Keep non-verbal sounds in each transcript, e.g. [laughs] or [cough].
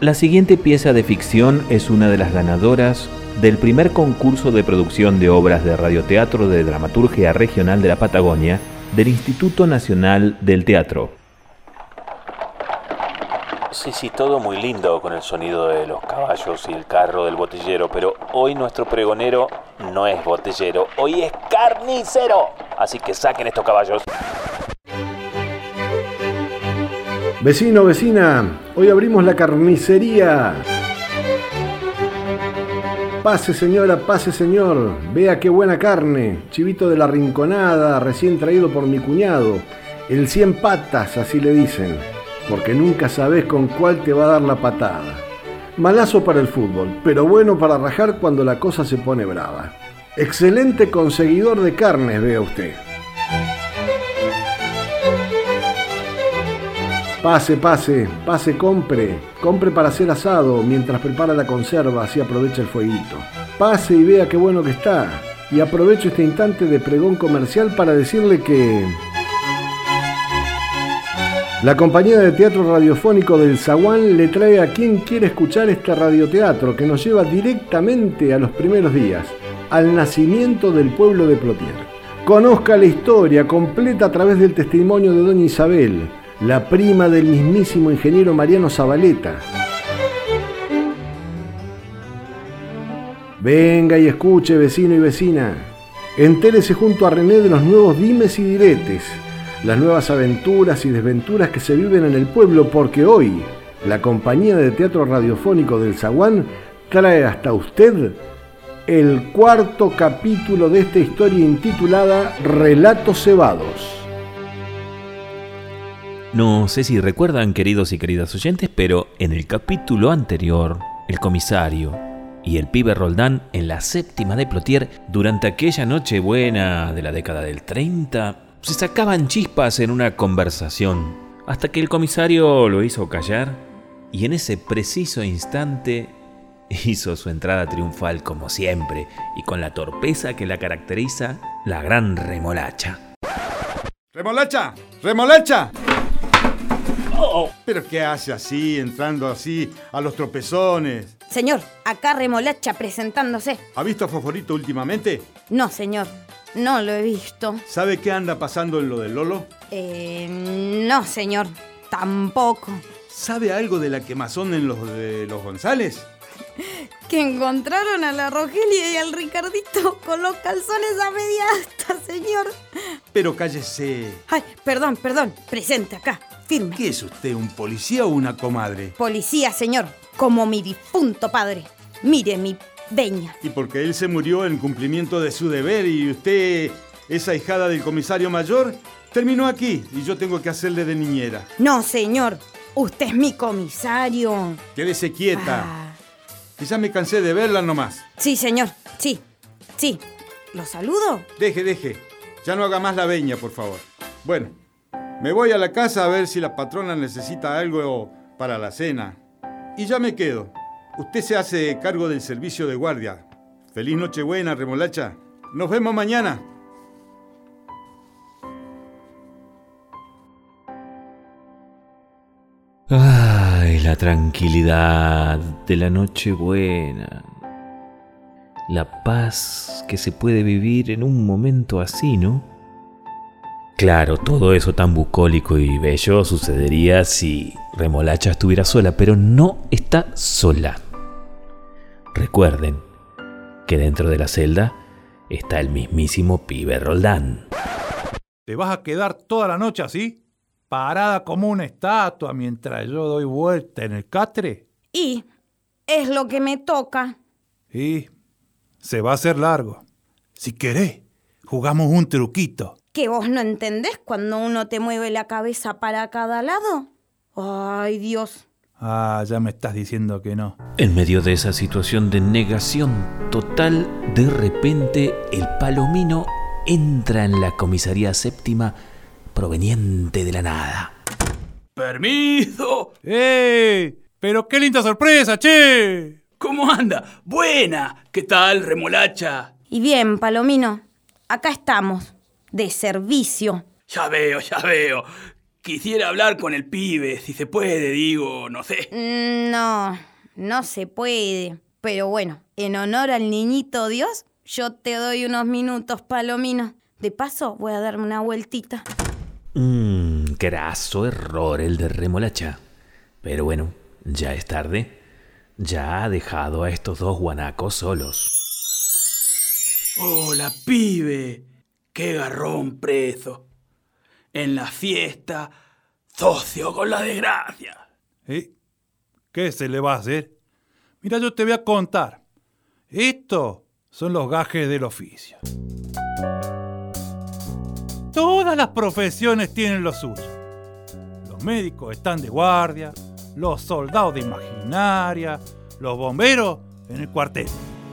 La siguiente pieza de ficción es una de las ganadoras del primer concurso de producción de obras de radioteatro de dramaturgia regional de la Patagonia del Instituto Nacional del Teatro. Sí, sí, todo muy lindo con el sonido de los caballos y el carro del botellero, pero hoy nuestro pregonero no es botellero, hoy es carnicero. Así que saquen estos caballos. Vecino, vecina, hoy abrimos la carnicería. Pase señora, pase señor, vea qué buena carne, chivito de la rinconada, recién traído por mi cuñado, el cien patas, así le dicen, porque nunca sabes con cuál te va a dar la patada. Malazo para el fútbol, pero bueno para rajar cuando la cosa se pone brava. Excelente conseguidor de carnes, vea usted. Pase, pase, pase, compre. Compre para hacer asado mientras prepara la conserva, así aprovecha el fueguito. Pase y vea qué bueno que está. Y aprovecho este instante de pregón comercial para decirle que... La compañía de teatro radiofónico del Zaguán le trae a quien quiere escuchar este radioteatro que nos lleva directamente a los primeros días, al nacimiento del pueblo de Plotier. Conozca la historia completa a través del testimonio de doña Isabel, la prima del mismísimo ingeniero Mariano Zabaleta. Venga y escuche, vecino y vecina. Entérese junto a René de los nuevos dimes y diretes, las nuevas aventuras y desventuras que se viven en el pueblo, porque hoy la compañía de teatro radiofónico del Zaguán trae hasta usted el cuarto capítulo de esta historia intitulada Relatos Cebados. No sé si recuerdan, queridos y queridas oyentes, pero en el capítulo anterior, el comisario y el pibe Roldán en la séptima de Plotier, durante aquella noche buena de la década del 30, se sacaban chispas en una conversación, hasta que el comisario lo hizo callar y en ese preciso instante [laughs] hizo su entrada triunfal como siempre y con la torpeza que la caracteriza la gran remolacha. ¡Remolacha! ¡Remolacha! ¿Pero qué hace así, entrando así a los tropezones? Señor, acá remolacha presentándose. ¿Ha visto a Foforito últimamente? No, señor, no lo he visto. ¿Sabe qué anda pasando en lo del Lolo? Eh, no, señor, tampoco. ¿Sabe algo de la quemazón en los de los González? [laughs] Que encontraron a la Rogelia y al Ricardito con los calzones a media asta, señor. Pero cállese. Ay, perdón, perdón, presente acá, firme. ¿Qué es usted, un policía o una comadre? Policía, señor, como mi difunto padre. Mire mi veña. Y porque él se murió en cumplimiento de su deber y usted, esa hijada del comisario mayor, terminó aquí y yo tengo que hacerle de niñera. No, señor, usted es mi comisario. Quédese quieta. Ah, ya me cansé de verla nomás. sí, señor, sí, sí. ¿Lo saludo? Deje, deje. Ya no haga más la veña, por favor. Bueno, me voy a la casa a ver si la patrona necesita algo para la cena. Y ya me quedo. Usted se hace cargo del servicio de guardia. Feliz Nochebuena, remolacha. Nos vemos mañana. Ay, la tranquilidad de la noche buena. La paz que se puede vivir en un momento así, ¿no? Claro, todo eso tan bucólico y bello sucedería si Remolacha estuviera sola, pero no está sola. Recuerden que dentro de la celda está el mismísimo pibe Roldán. ¿Te vas a quedar toda la noche así? Parada como una estatua mientras yo doy vuelta en el catre. Y es lo que me toca. Y se va a hacer largo. Si querés, jugamos un truquito. ¿Que vos no entendés cuando uno te mueve la cabeza para cada lado? Ay, Dios. Ah, ya me estás diciendo que no. En medio de esa situación de negación total, de repente el palomino entra en la comisaría séptima proveniente de la nada. ¡Permiso! ¡Eh! ¡Pero qué linda sorpresa, che! ¿Cómo anda? Buena. ¿Qué tal, remolacha? Y bien, Palomino, acá estamos, de servicio. Ya veo, ya veo. Quisiera hablar con el pibe, si se puede, digo, no sé. Mm, No, no se puede. Pero bueno, en honor al niñito Dios, yo te doy unos minutos, Palomino. De paso, voy a darme una vueltita. Mmm, graso error el de remolacha. Pero bueno, ya es tarde. Ya ha dejado a estos dos guanacos solos. Hola, pibe. Qué garrón preso. En la fiesta, socio con la desgracia. ¿Eh? ¿Qué se le va a hacer? Mira, yo te voy a contar. Estos son los gajes del oficio. Todas las profesiones tienen lo suyo. Los médicos están de guardia, los soldados de imaginaria, los bomberos en el cuartel.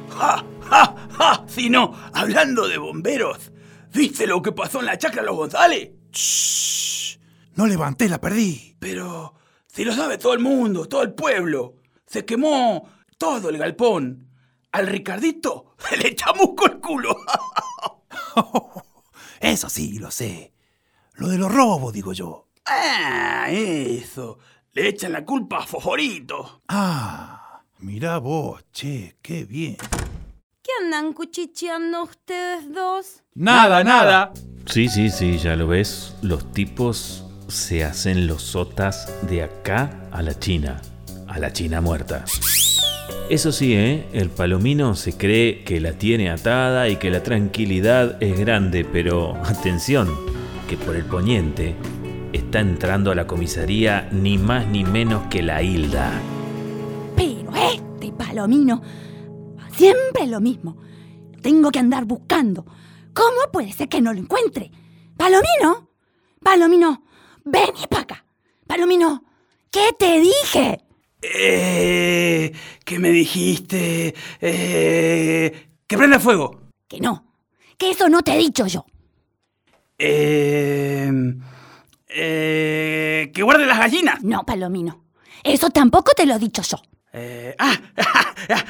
¡Ja, ja, ja! Si no, hablando de bomberos, ¿viste lo que pasó en la chacra Los González? Shh, no levanté, la perdí. Pero si lo sabe todo el mundo, todo el pueblo. Se quemó todo el galpón. Al Ricardito [laughs] se le chamuscó el culo. [laughs] Eso sí, lo sé. Lo de los robos, digo yo. ah, eso. Le echan la culpa a Fosforito. Ah, mirá vos, che, qué bien. ¿Qué andan cuchicheando ustedes dos? Nada, nada. Sí, sí, sí, ya lo ves. Los tipos se hacen los sotas de acá a la China. A la China muerta. Eso sí, ¿eh? El palomino se cree que la tiene atada y que la tranquilidad es grande, pero [laughs] atención, que por el poniente está entrando a la comisaría ni más ni menos que la Hilda. Pero este palomino, siempre lo mismo. Tengo que andar buscando. ¿Cómo puede ser que no lo encuentre? Palomino, Palomino, vení para acá. Palomino, ¿qué te dije? Eh, ¿Qué me dijiste? Eh, que prenda fuego. Que no, que eso no te he dicho yo. Eh, eh, que guarde las gallinas. No, Palomino, eso tampoco te lo he dicho yo. Eh, [laughs] ah,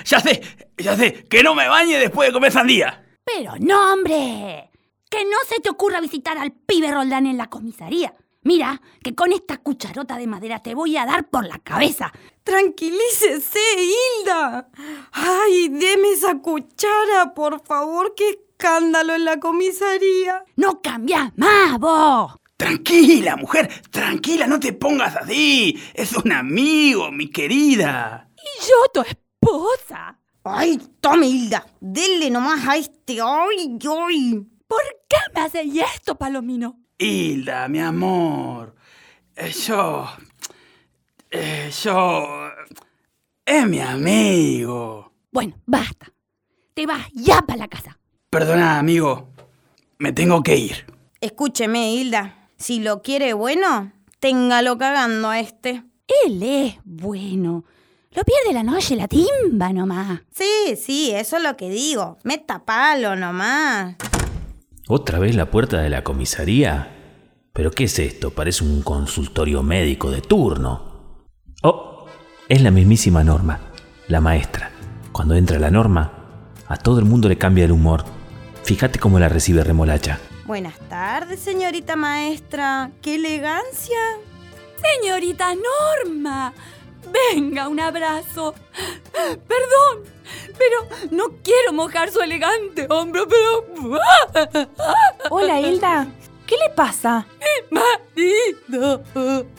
ya sé, ya sé, que no me bañe después de comer sandía. Pero no, hombre, que no se te ocurra visitar al pibe Roldán en la comisaría. Mira, que con esta cucharota de madera te voy a dar por la cabeza. Tranquilícese, Hilda. Ay, deme esa cuchara, por favor. Qué escándalo en la comisaría. No cambias más, vos. Tranquila, mujer, tranquila, no te pongas así. Es un amigo, mi querida. Y yo, tu esposa. Ay, tome, Hilda. Dele nomás a este. Ay, ay. ¿Por qué me haces esto, Palomino? Hilda, mi amor. eh, yo. eh, yo. Es mi amigo. Bueno, basta. Te vas ya para la casa. Perdona, amigo. Me tengo que ir. Escúcheme, Hilda. Si lo quiere bueno, téngalo cagando a este. Él es bueno. Lo pierde la noche la timba nomás. Sí, sí, eso es lo que digo. Meta palo nomás. ¿Otra vez la puerta de la comisaría? ¿Pero qué es esto? Parece un consultorio médico de turno. Oh, es la mismísima Norma, la maestra. Cuando entra la Norma, a todo el mundo le cambia el humor. Fíjate cómo la recibe Remolacha. Buenas tardes, señorita maestra. ¡Qué elegancia! Señorita Norma, venga, un abrazo. Perdón, pero no quiero mojar su elegante hombro, pero... Hola, Hilda. ¿Qué le pasa? Marido. Palomino.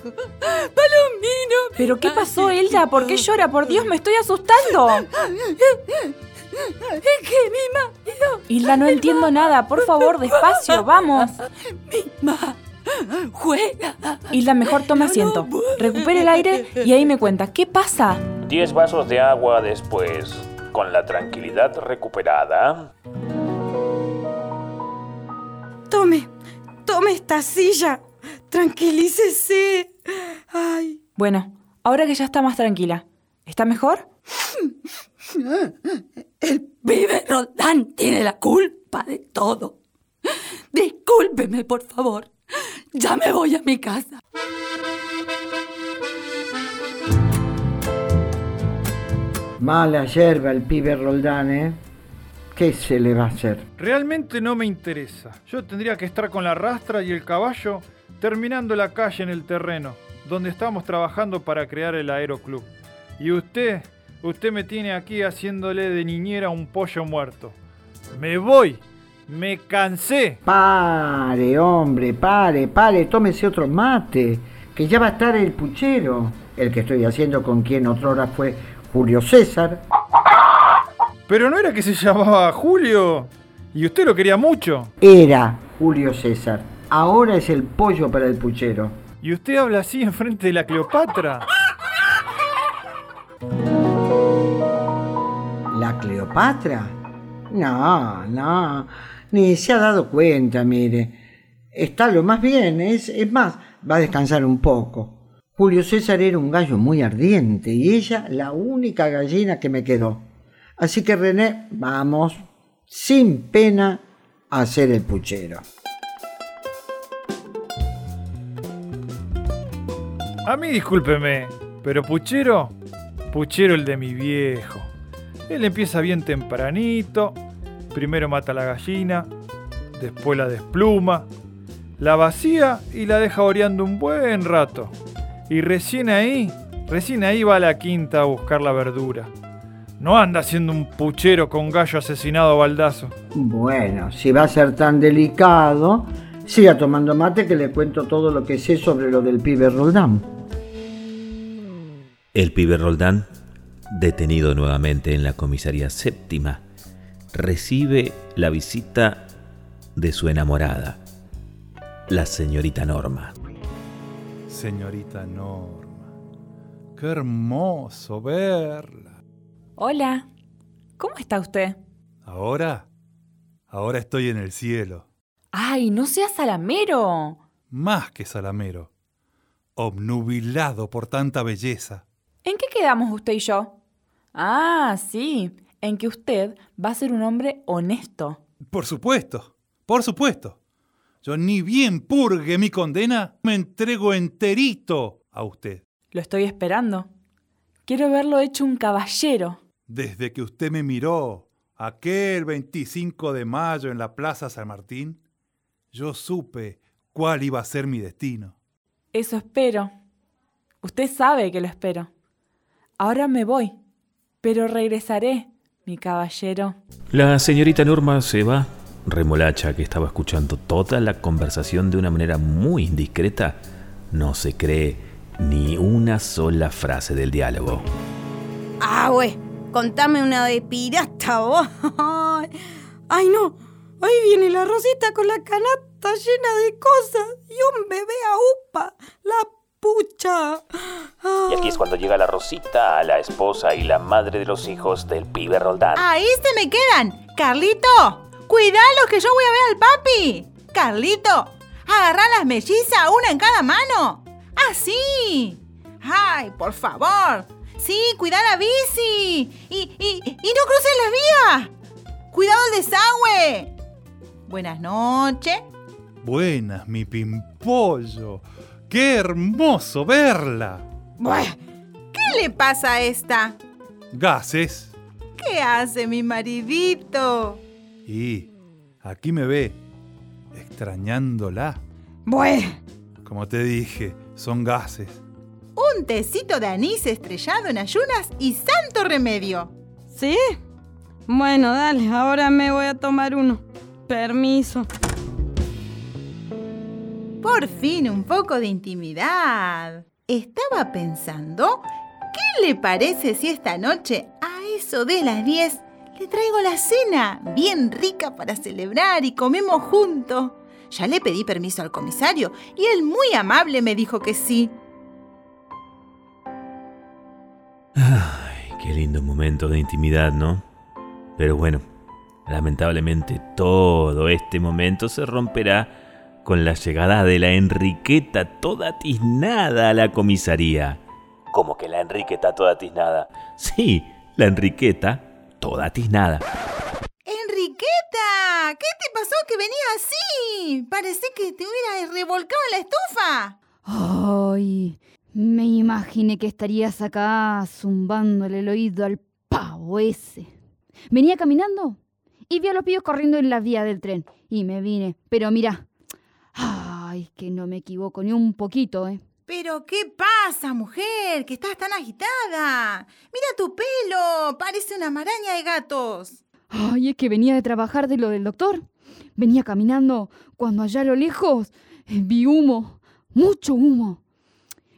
¿Pero qué pasó, Hilda? ¿Por qué llora? Por Dios, me estoy asustando. Es que mi marido... Hilda, no entiendo nada. Por favor, despacio, vamos. Mi ma... Juega. Hilda, mejor toma asiento. Recupere el aire y ahí me cuenta. ¿Qué pasa? Diez vasos de agua después, con la tranquilidad recuperada. Tome, tome esta silla. Tranquilícese. Ay. Bueno, ahora que ya está más tranquila. ¿Está mejor? El pibe Roldán tiene la culpa de todo. Discúlpeme, por favor. [laughs] Ya me voy a mi casa. Mala yerba el pibe Roldán, ¿eh? ¿Qué se le va a hacer? Realmente no me interesa. Yo tendría que estar con la rastra y el caballo terminando la calle en el terreno, donde estamos trabajando para crear el aeroclub. Y usted, usted me tiene aquí haciéndole de niñera un pollo muerto. Me voy, me cansé. Pare, hombre, pare, pare, tómese otro mate, que ya va a estar el puchero, el que estoy haciendo con quien otrora fue Julio César. Pero no era que se llamaba Julio. Y usted lo quería mucho. Era Julio César. Ahora es el pollo para el puchero. ¿Y usted habla así enfrente de la Cleopatra? ¿La Cleopatra? No, no. Ni se ha dado cuenta, mire. Está lo más bien, es, es más, va a descansar un poco. Julio César era un gallo muy ardiente y ella la única gallina que me quedó. Así que René, vamos, sin pena, a hacer el puchero. A mí discúlpeme, pero puchero, puchero el de mi viejo. Él empieza bien tempranito, primero mata a la gallina, después la despluma, la vacía y la deja oreando un buen rato. Y recién ahí, recién ahí va a la quinta a buscar la verdura. No anda haciendo un puchero con gallo asesinado a baldazo. Bueno, si va a ser tan delicado, siga tomando mate que le cuento todo lo que sé sobre lo del pibe Roldán. El pibe Roldán, detenido nuevamente en la comisaría séptima, recibe la visita de su enamorada, la señorita Norma. Señorita Norma, qué hermoso verla. Hola, ¿cómo está usted? Ahora, ahora estoy en el cielo. ¡Ay, no sea salamero! Más que salamero, obnubilado por tanta belleza. ¿En qué quedamos usted y yo? Ah, sí, en que usted va a ser un hombre honesto. Por supuesto, por supuesto. Yo ni bien purgue mi condena, me entrego enterito a usted. Lo estoy esperando. Quiero verlo hecho un caballero. Desde que usted me miró aquel 25 de mayo en la Plaza San Martín, yo supe cuál iba a ser mi destino. Eso espero. Usted sabe que lo espero. Ahora me voy, pero regresaré, mi caballero. La señorita Norma se va. Remolacha, que estaba escuchando toda la conversación de una manera muy indiscreta, no se cree ni una sola frase del diálogo. Ah, güey, contame una de pirata [laughs] vos. Ay, no. Ahí viene la Rosita con la canasta llena de cosas y un bebé a upa. La pucha. Y aquí es cuando llega la Rosita, la esposa y la madre de los hijos del pibe Roldán. Ahí se me quedan. Carlito, cuidalo que yo voy a ver al papi. Carlito, agarrá las mellizas, una en cada mano. ¡Así! ¡Ay, por favor! Sí, cuida la bici. Y, y, y no cruces las vías. Cuidado el desagüe. Buenas noches. Buenas, mi pimpollo. ¡Qué hermoso verla! Bueh, ¿Qué le pasa a esta? Gases. ¿Qué hace mi maridito? Y aquí me ve, extrañándola. Bueh, Como te dije, son gases. un tecito de anís estrellado en ayunas y santo remedio. ¿Sí? Bueno, dale, ahora me voy a tomar uno. Permiso. Por fin un poco de intimidad. Estaba pensando, ¿qué le parece si esta noche, a eso de las 10, le traigo la cena bien rica para celebrar y comemos juntos? Ya le pedí permiso al comisario y él muy amable me dijo que sí. Ay, qué lindo momento de intimidad, ¿no? Pero bueno, lamentablemente todo este momento se romperá con la llegada de la Enriqueta toda tiznada a la comisaría. Como que la Enriqueta toda tiznada. Sí, la Enriqueta toda tiznada. Enriqueta, ¿qué te pasó que venías así? Parece que te hubieras revolcado en la estufa. Ay, me imaginé que estarías acá zumbándole el oído al pavo ese. Venía caminando y vi a los pibes corriendo en la vía del tren y me vine. Pero mira, ay, que no me equivoco ni un poquito, ¿eh? Pero, ¿qué pasa, mujer? Que estás tan agitada. Mira tu pelo, parece una maraña de gatos. Ay, es que venía de trabajar de lo del doctor. Venía caminando cuando allá a lo lejos eh, vi humo, mucho humo.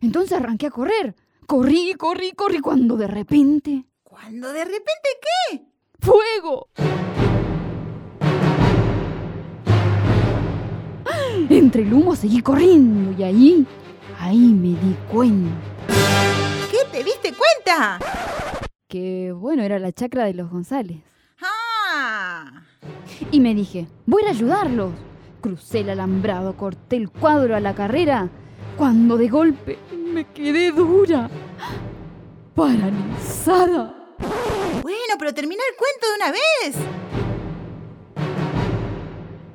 Entonces arranqué a correr. Corrí, corrí, corrí cuando de repente... ¿Cuando de repente qué? ¡Fuego! Entre el humo seguí corriendo y ahí, ahí me di cuenta. ¿Qué te diste cuenta? Que bueno, era la chacra de los González. Ah. Y me dije, voy a ayudarlos. Crucé el alambrado, corté el cuadro a la carrera, cuando de golpe me quedé dura, paralizada. Bueno, pero termina el cuento de una vez.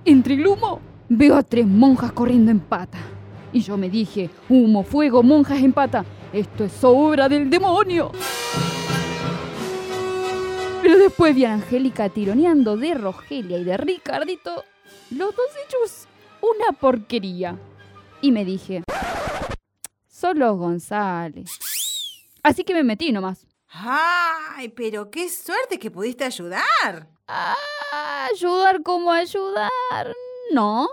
Entre el humo veo a tres monjas corriendo en pata. Y yo me dije, humo, fuego, monjas en pata, esto es obra del demonio. Pero después vi a Angélica tironeando de Rogelia y de Ricardito, los dos hechos una porquería. Y me dije, son los González. Así que me metí nomás. Ay, pero qué suerte que pudiste ayudar. ayudar como ayudar, no.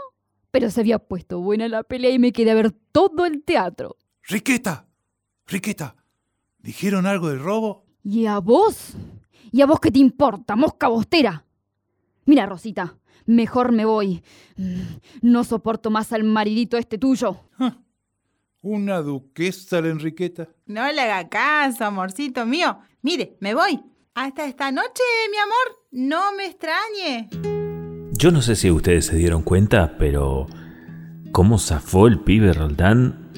Pero se había puesto buena la pelea y me quedé a ver todo el teatro. Riqueta, Riqueta, ¿dijeron algo del robo? ¿Y a vos? ¿Y a vos qué te importa, mosca bostera? Mira, Rosita, mejor me voy. Mm, No soporto más al maridito este tuyo. Una duquesa la Enriqueta. No le haga caso, amorcito mío. Mire, me voy. Hasta esta noche, mi amor. No me extrañe. Yo no sé si ustedes se dieron cuenta, pero cómo zafó el pibe Roldán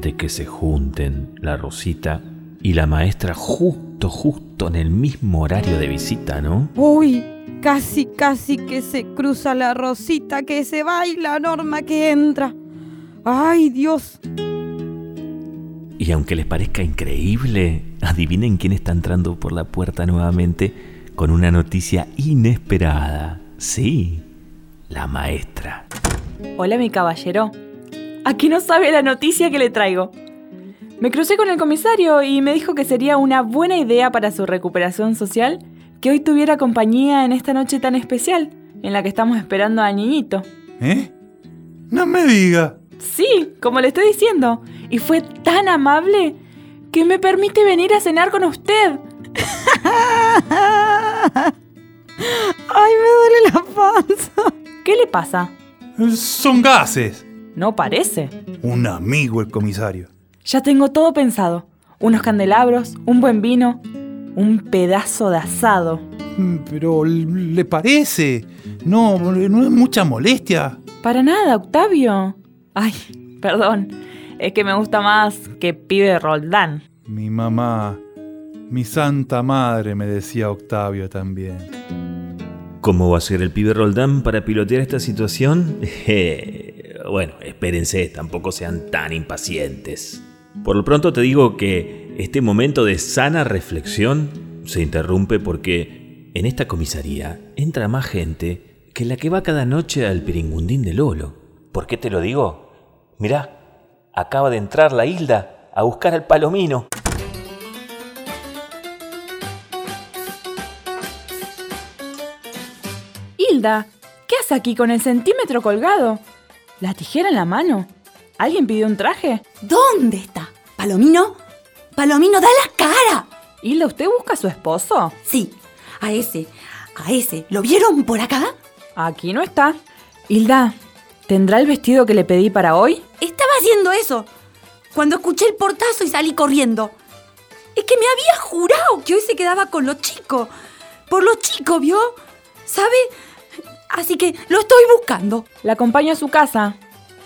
de que se junten la Rosita y la maestra justo, justo en el mismo horario de visita, ¿no? Uy, casi, casi que se cruza la rosita, que se va y la norma que entra. Ay, Dios. Y aunque les parezca increíble, adivinen quién está entrando por la puerta nuevamente con una noticia inesperada. Sí, la maestra. Hola, mi caballero. Aquí no sabe la noticia que le traigo. Me crucé con el comisario y me dijo que sería una buena idea para su recuperación social que hoy tuviera compañía en esta noche tan especial en la que estamos esperando a Niñito. ¿Eh? No me diga. Sí, como le estoy diciendo. Y fue tan amable que me permite venir a cenar con usted. [laughs] Ay, me duele la panza. ¿Qué le pasa? Son gases. No parece. Un amigo el comisario. Ya tengo todo pensado. Unos candelabros, un buen vino, un pedazo de asado. Mm, Pero ¿le parece? No, no es mucha molestia. Para nada, Octavio. Ay, perdón. Es que me gusta más que pibe Roldán. Mi mamá, mi santa madre, me decía Octavio también. ¿Cómo va a ser el pibe Roldán para pilotear esta situación? [laughs] Eh, bueno, espérense, tampoco sean tan impacientes. Por lo pronto te digo que este momento de sana reflexión se interrumpe porque en esta comisaría entra más gente que la que va cada noche al piringundín de Lolo. ¿Por qué te lo digo? Mirá, acaba de entrar la Hilda a buscar al palomino. Hilda, ¿qué hace aquí con el centímetro colgado? ¿La tijera en la mano? ¿Alguien pidió un traje? ¿Dónde está? ¿Palomino? ¡Palomino, da la cara! Hilda, ¿usted busca a su esposo? Sí, a ese, a ese. ¿Lo vieron por acá? Aquí no está. Hilda, ¿tendrá el vestido que le pedí para hoy? Estaba haciendo eso cuando escuché el portazo y salí corriendo. Es que me había jurado que hoy se quedaba con los chicos. Por los chicos, ¿vio? ¿Sabe? Así que lo estoy buscando. La acompaño a su casa.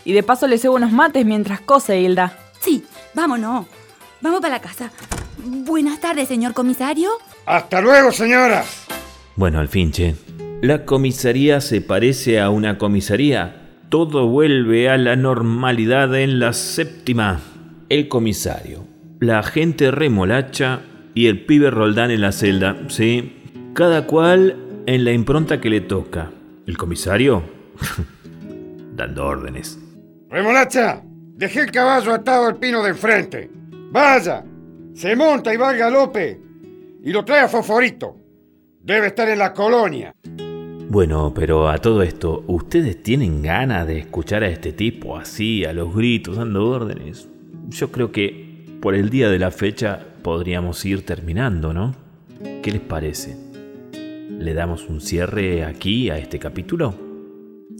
Y de paso le cebo unos mates mientras cose, Hilda. Sí, vámonos. Vamos para la casa. Buenas tardes, señor comisario. Hasta luego, señoras. Bueno, al fin, che. La comisaría se parece a una comisaría. Todo vuelve a la normalidad en la séptima. El comisario, la agente remolacha y el pibe Roldán en la celda, sí. Cada cual en la impronta que le toca. El comisario, [laughs] dando órdenes. Remolacha, dejé el caballo atado al pino de enfrente. Vaya, se monta y va al galope y lo trae a Fosforito. Debe estar en la colonia. Bueno, pero a todo esto, ¿ustedes tienen ganas de escuchar a este tipo así, a los gritos, dando órdenes? Yo creo que por el día de la fecha podríamos ir terminando, ¿no? ¿Qué les parece? ¿Le damos un cierre aquí a este capítulo?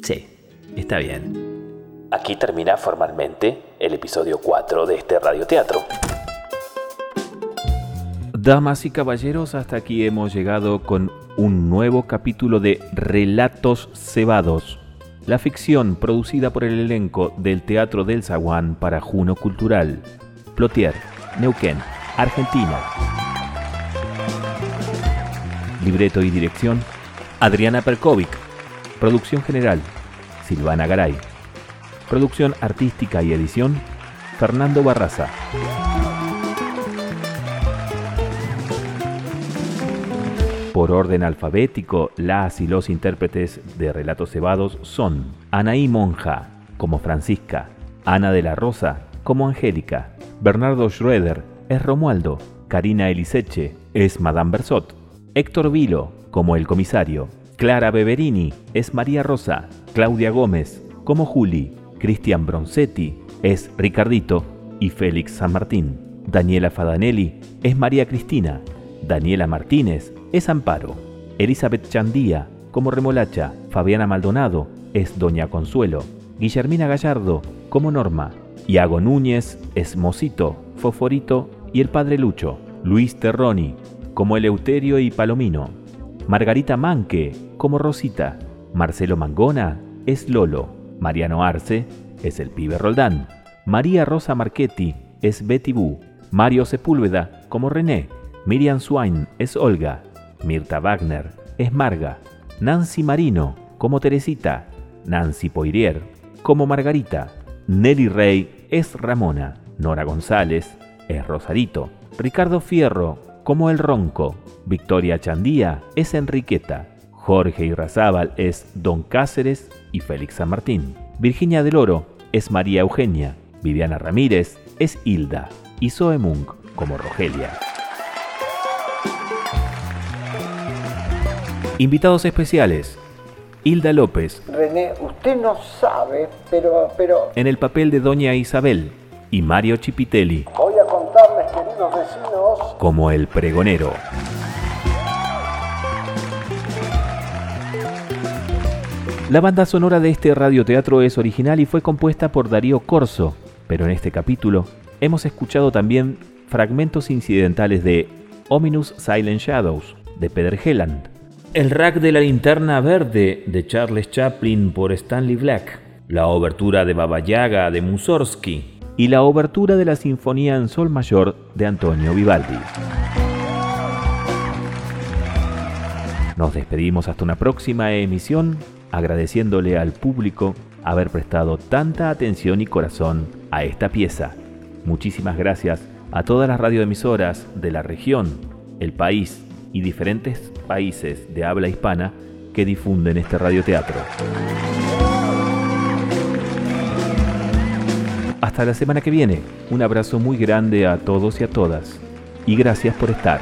Sí, está bien. Aquí termina formalmente el episodio 4 de este radioteatro. Damas y caballeros, hasta aquí hemos llegado con un nuevo capítulo de Relatos Cebados, la ficción producida por el elenco del Teatro del Zaguán para Juno Cultural, Plotier, Neuquén, Argentina. Libreto y dirección, Adriana Perkovic. Producción general, Silvana Garay. Producción artística y edición, Fernando Barraza. Por orden alfabético, las y los intérpretes de Relatos Cebados son Anaí Monja, como Francisca, Ana de la Rosa, como Angélica, Bernardo Schroeder, es Romualdo, Karina Eliseche, es Madame Bersot, Héctor Vilo, como el comisario, Clara Beverini, es María Rosa, Claudia Gómez, como Juli, Cristian Bronzetti, es Ricardito. Y Félix San Martín. Daniela Fadanelli es María Cristina, Daniela Martínez es Amparo, Elizabeth Chandía como Remolacha, Fabiana Maldonado es Doña Consuelo, Guillermina Gallardo como Norma, Iago Núñez es Mosito, Foforito. Y el Padre Lucho, Luis Terroni como Eleuterio y Palomino, Margarita Manque como Rosita, Marcelo Mangona es Lolo, Mariano Arce es el pibe Roldán, María Rosa Marchetti es Betty Boo, Mario Sepúlveda como René, Miriam Swain es Olga, Mirta Wagner es Marga, Nancy Marino como Teresita, Nancy Poirier como Margarita, Nelly Rey es Ramona, Nora González es Rosarito, Ricardo Fierro como El Ronco, Victoria Chandía es Enriqueta, Jorge Irrazábal es Don Cáceres y Félix San Martín, Virginia del Oro es María Eugenia, Viviana Ramírez es Hilda y Zoe Munk como Rogelia. Invitados especiales. Hilda López, René, usted no sabe, pero, pero... en el papel de Doña Isabel, y Mario Chipitelli, como el pregonero. La banda sonora de este radioteatro es original y fue compuesta por Darío Corso, pero en este capítulo hemos escuchado también fragmentos incidentales de Ominous Silent Shadows, de Peter Helland, El rack de la linterna verde, de Charles Chaplin por Stanley Black, la obertura de Baba Yaga, de Mussorgsky, y la obertura de la Sinfonía en Sol Mayor, de Antonio Vivaldi. Nos despedimos hasta una próxima emisión, agradeciéndole al público haber prestado tanta atención y corazón a esta pieza. Muchísimas gracias a todas las radioemisoras de la región, el país y diferentes países de habla hispana que difunden este radioteatro. Hasta la semana que viene, un abrazo muy grande a todos y a todas, y gracias por estar.